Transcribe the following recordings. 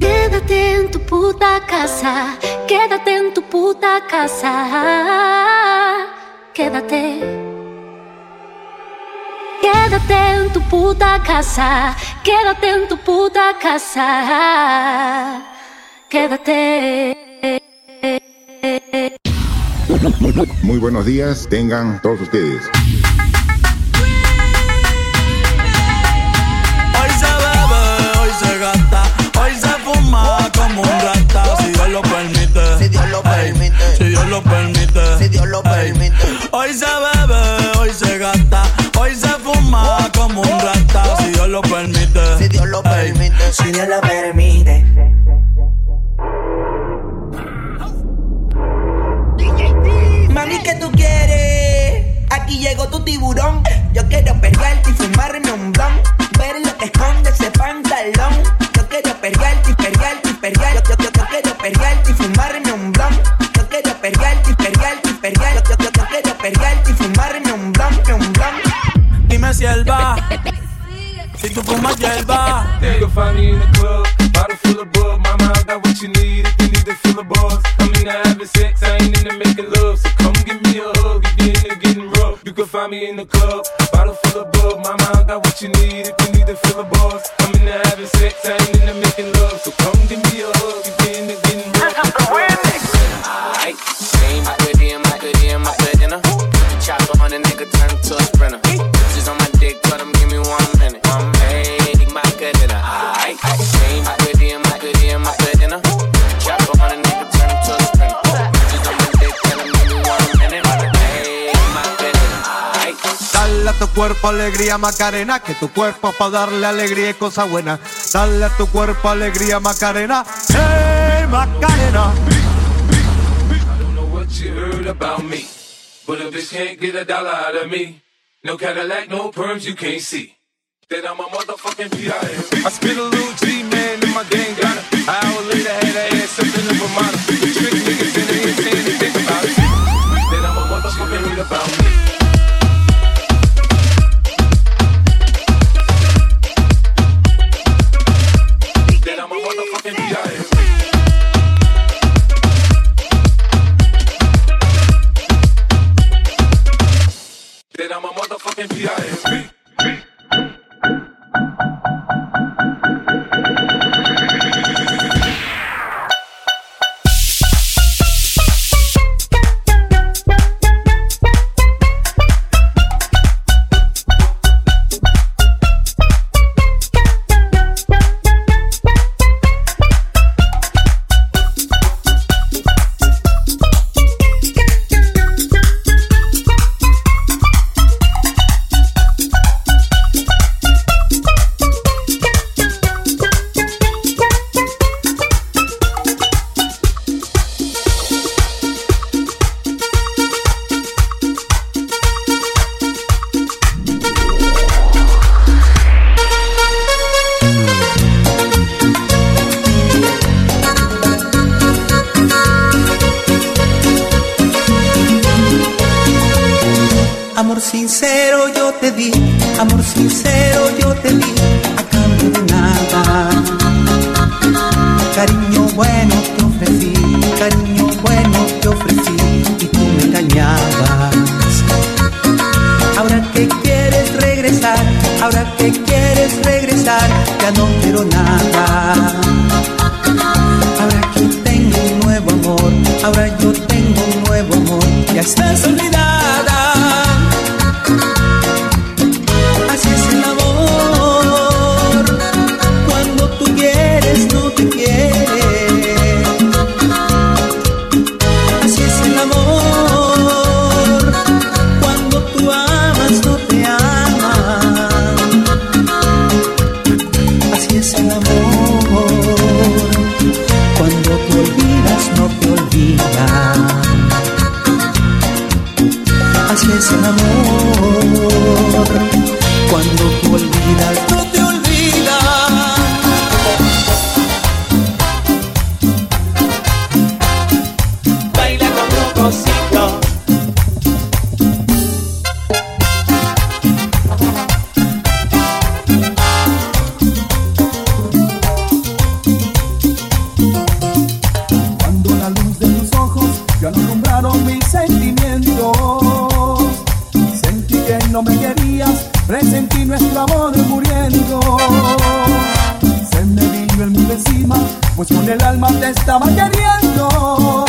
Quédate en tu puta casa, quédate en tu puta casa, quédate. Quédate en tu puta casa, quédate en tu puta casa, quédate. Muy buenos días, tengan todos ustedes. Lo permite, si Dios lo permite. Hoy se bebe, hoy se gasta, hoy se fuma como un rata. Si Dios lo permite, si Dios lo permite, si Dios lo permite. Mami, ¿qué tú quieres? Aquí llegó tu tiburón. Yo quiero perrearte y fumarme un blon. Ver lo que esconde ese pantalón. Yo quiero perrearte y perrearte y perrearte. Si tú fumas hierba. You can find me in the club, bottle full of bug. Mama, I got what you need if you need to fill the buzz. I'm into having sex, I ain't into making love. So come give me a hug if you're into getting rough. You can find me in the club, bottle full of bug. Mama, I got what you need if you need to fill the buzz. I'm into having sex, I ain't into making love. So come give me a hug Dale a tu cuerpo alegría Macarena, que tu cuerpo pa' darle alegría y cosa buena. Dale a tu cuerpo alegría Macarena, hey Macarena. I don't know what you heard about me, but a bitch can't get a dollar out of me. No Cadillac, no perms, you can't see. Then I'm a motherfucking P.I.M.P. I spit a little G-man in my gang, got it. An hour later, had her sincero yo te di, amor sincero yo te di, a cambio de nada. Cariño bueno te ofrecí, cariño bueno te ofrecí y tú me engañabas. Ahora que quieres regresar, ahora que quieres regresar, ya no quiero nada. Ahora que tengo un nuevo amor, ahora yo tengo un nuevo amor, ya estás olvidada. cuando volví pues con el alma te estaba queriendo.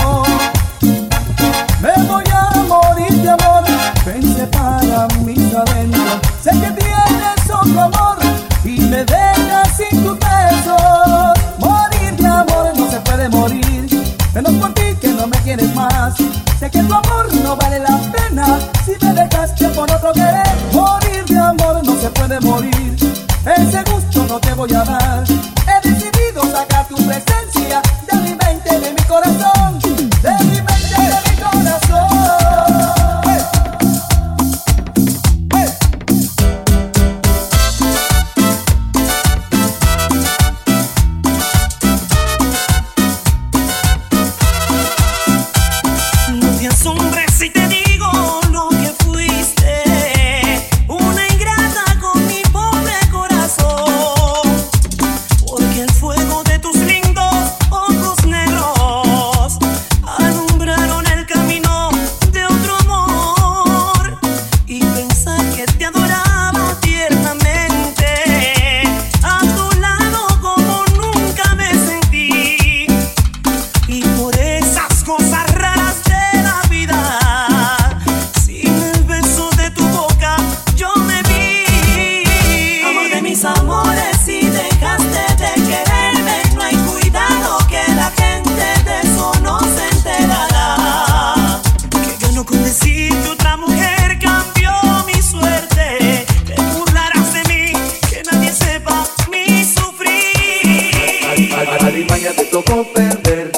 perder.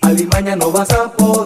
Alimaña no vas a poder.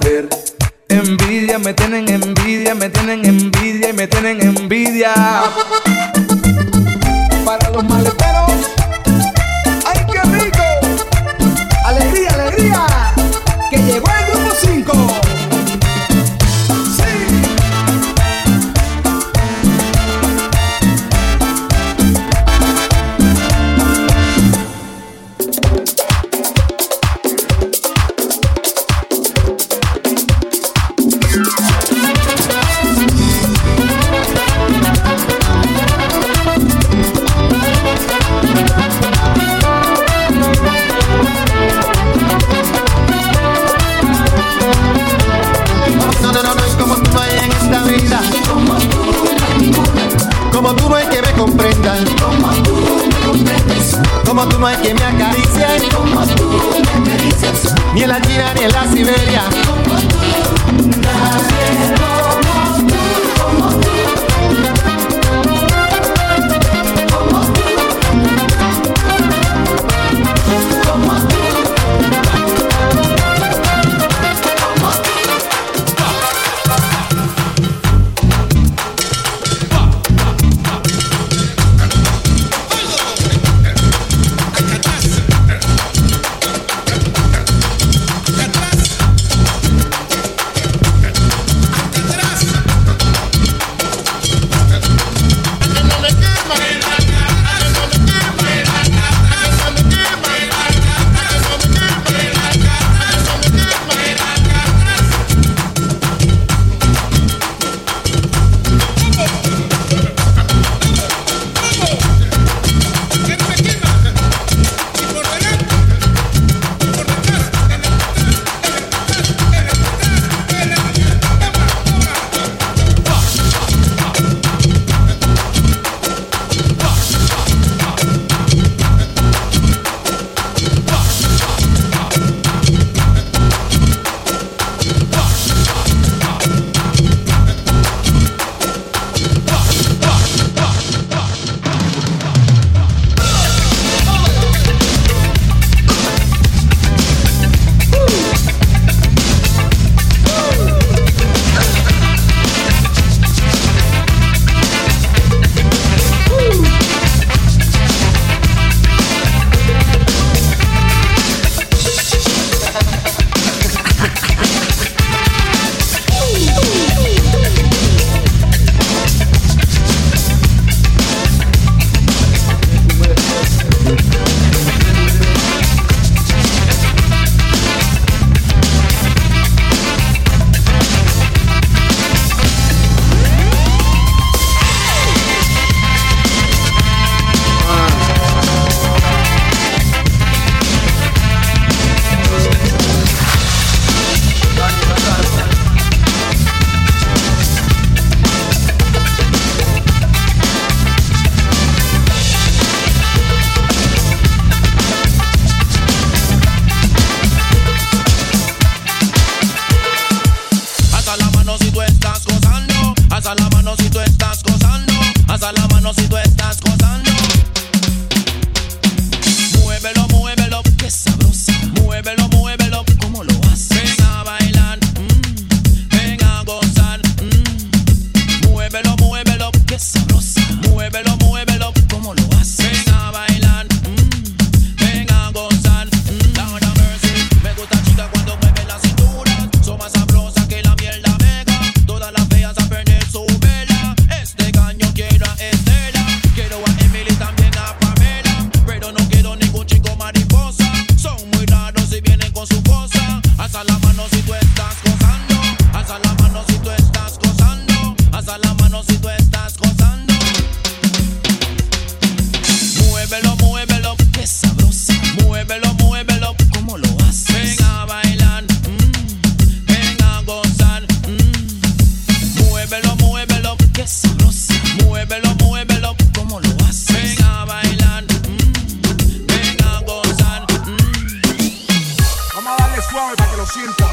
Suave para que lo sienta.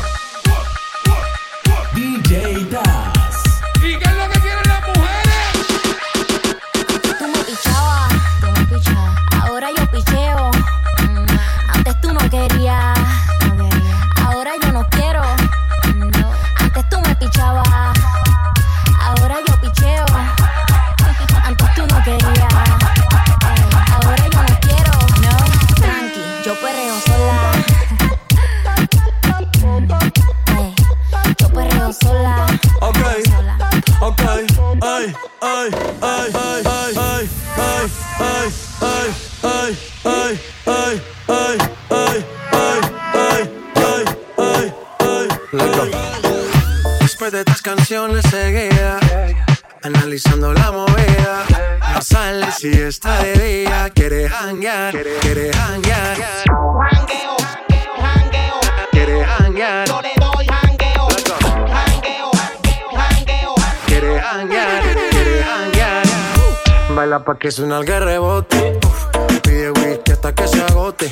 DJ Das. Canciones seguía Analizando la movida. No sale si está de día Quiere hanguear, quiere hanguear. Jangueo, jangueo, Quiere hanguear. Yo le doy jangueo, jangueo, jangueo. Quiere hanguear, quiere hanguear. Baila pa' que suena el rebote. Pide whisky hasta que se agote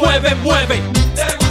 mueve, mueve.